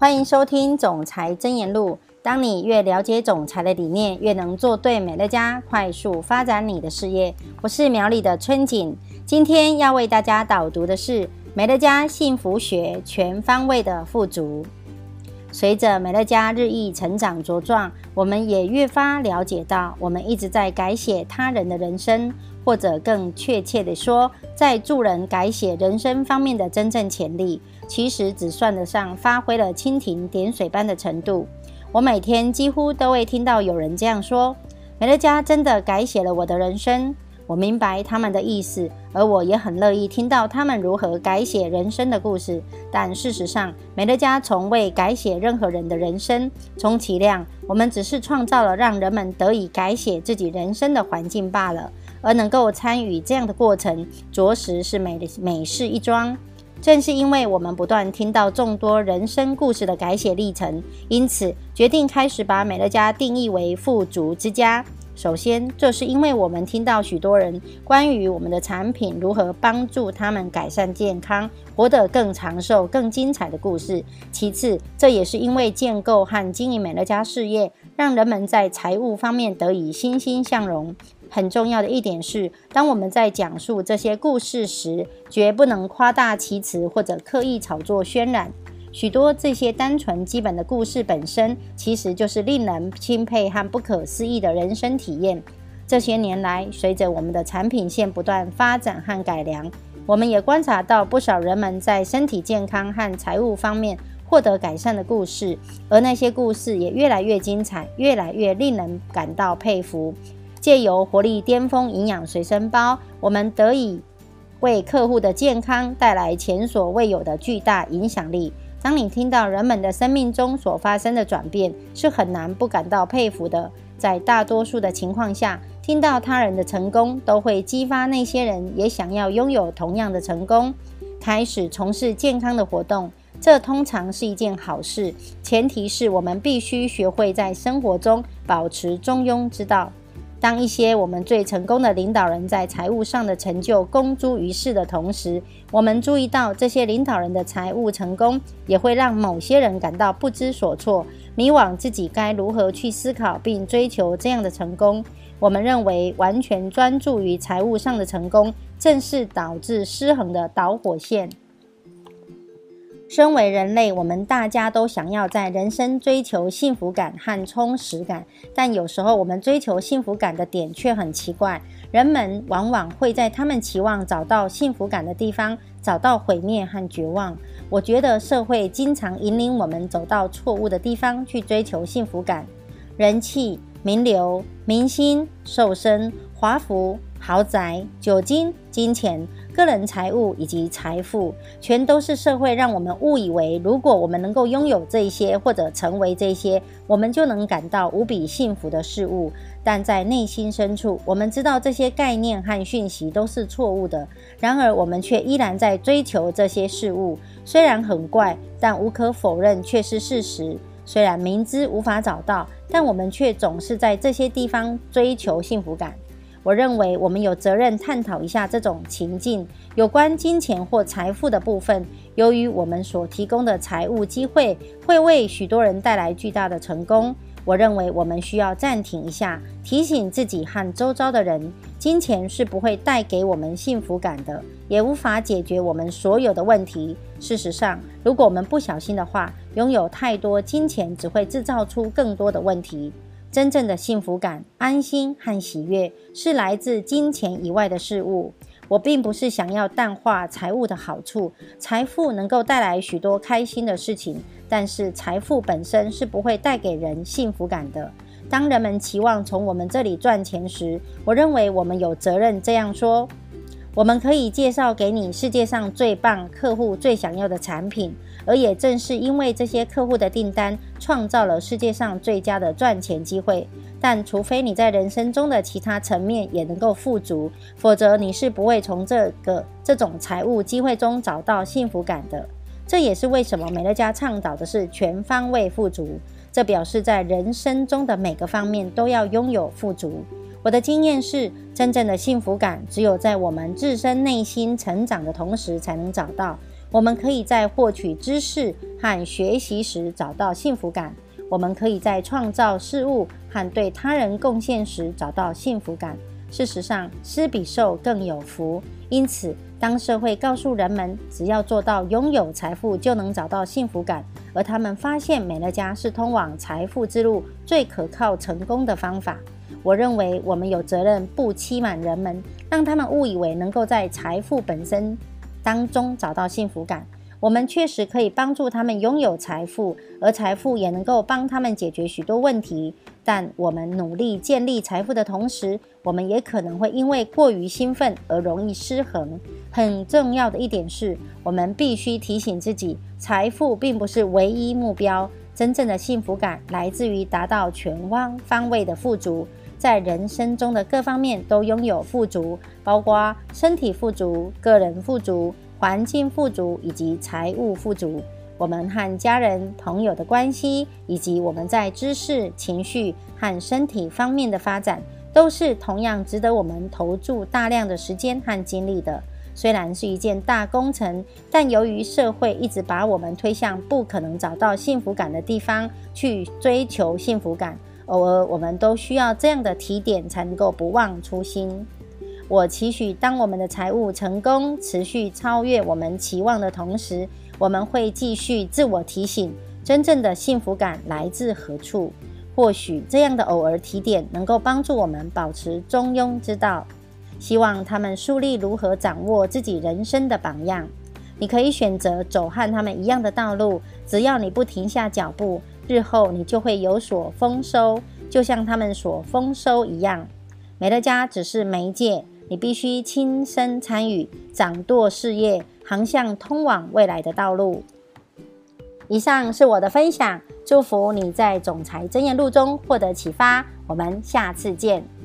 欢迎收听《总裁真言录》。当你越了解总裁的理念，越能做对美乐家，快速发展你的事业。我是苗里的春景，今天要为大家导读的是美乐家幸福学全方位的富足。随着美乐家日益成长茁壮，我们也越发了解到，我们一直在改写他人的人生，或者更确切地说，在助人改写人生方面的真正潜力。其实只算得上发挥了蜻蜓点水般的程度。我每天几乎都会听到有人这样说：“美乐家真的改写了我的人生。”我明白他们的意思，而我也很乐意听到他们如何改写人生的故事。但事实上，美乐家从未改写任何人的人生。充其量，我们只是创造了让人们得以改写自己人生的环境罢了。而能够参与这样的过程，着实是美的美事一桩。正是因为我们不断听到众多人生故事的改写历程，因此决定开始把美乐家定义为富足之家。首先，这是因为我们听到许多人关于我们的产品如何帮助他们改善健康、活得更长寿、更精彩的故事。其次，这也是因为建构和经营美乐家事业，让人们在财务方面得以欣欣向荣。很重要的一点是，当我们在讲述这些故事时，绝不能夸大其词或者刻意炒作渲染。许多这些单纯基本的故事本身，其实就是令人钦佩和不可思议的人生体验。这些年来，随着我们的产品线不断发展和改良，我们也观察到不少人们在身体健康和财务方面获得改善的故事，而那些故事也越来越精彩，越来越令人感到佩服。借由活力巅峰营养随身包，我们得以为客户的健康带来前所未有的巨大影响力。当你听到人们的生命中所发生的转变，是很难不感到佩服的。在大多数的情况下，听到他人的成功，都会激发那些人也想要拥有同样的成功，开始从事健康的活动。这通常是一件好事，前提是我们必须学会在生活中保持中庸之道。当一些我们最成功的领导人在财务上的成就公诸于世的同时，我们注意到这些领导人的财务成功也会让某些人感到不知所措，迷惘自己该如何去思考并追求这样的成功。我们认为，完全专注于财务上的成功，正是导致失衡的导火线。身为人类，我们大家都想要在人生追求幸福感和充实感，但有时候我们追求幸福感的点却很奇怪。人们往往会在他们期望找到幸福感的地方找到毁灭和绝望。我觉得社会经常引领我们走到错误的地方去追求幸福感，人气、名流、明星、瘦身、华服、豪宅、酒精、金钱。个人财务以及财富，全都是社会让我们误以为，如果我们能够拥有这些或者成为这些，我们就能感到无比幸福的事物。但在内心深处，我们知道这些概念和讯息都是错误的。然而，我们却依然在追求这些事物。虽然很怪，但无可否认却是事实。虽然明知无法找到，但我们却总是在这些地方追求幸福感。我认为我们有责任探讨一下这种情境，有关金钱或财富的部分。由于我们所提供的财务机会会为许多人带来巨大的成功，我认为我们需要暂停一下，提醒自己和周遭的人：金钱是不会带给我们幸福感的，也无法解决我们所有的问题。事实上，如果我们不小心的话，拥有太多金钱只会制造出更多的问题。真正的幸福感、安心和喜悦是来自金钱以外的事物。我并不是想要淡化财务的好处，财富能够带来许多开心的事情，但是财富本身是不会带给人幸福感的。当人们期望从我们这里赚钱时，我认为我们有责任这样说。我们可以介绍给你世界上最棒、客户最想要的产品，而也正是因为这些客户的订单，创造了世界上最佳的赚钱机会。但除非你在人生中的其他层面也能够富足，否则你是不会从这个这种财务机会中找到幸福感的。这也是为什么美乐家倡导的是全方位富足。这表示在人生中的每个方面都要拥有富足。我的经验是，真正的幸福感只有在我们自身内心成长的同时才能找到。我们可以在获取知识和学习时找到幸福感；我们可以在创造事物和对他人贡献时找到幸福感。事实上，施比受更有福。因此，当社会告诉人们只要做到拥有财富就能找到幸福感，而他们发现美乐家是通往财富之路最可靠、成功的方法，我认为我们有责任不欺瞒人们，让他们误以为能够在财富本身当中找到幸福感。我们确实可以帮助他们拥有财富，而财富也能够帮他们解决许多问题。但我们努力建立财富的同时，我们也可能会因为过于兴奋而容易失衡。很重要的一点是，我们必须提醒自己，财富并不是唯一目标。真正的幸福感来自于达到全方方位的富足，在人生中的各方面都拥有富足，包括身体富足、个人富足。环境富足以及财务富足，我们和家人、朋友的关系，以及我们在知识、情绪和身体方面的发展，都是同样值得我们投注大量的时间和精力的。虽然是一件大工程，但由于社会一直把我们推向不可能找到幸福感的地方去追求幸福感，偶尔我们都需要这样的提点，才能够不忘初心。我期许，当我们的财务成功持续超越我们期望的同时，我们会继续自我提醒：真正的幸福感来自何处？或许这样的偶尔提点能够帮助我们保持中庸之道。希望他们树立如何掌握自己人生的榜样。你可以选择走和他们一样的道路，只要你不停下脚步，日后你就会有所丰收，就像他们所丰收一样。美乐家只是媒介。你必须亲身参与，掌舵事业，航向通往未来的道路。以上是我的分享，祝福你在总裁真言录中获得启发。我们下次见。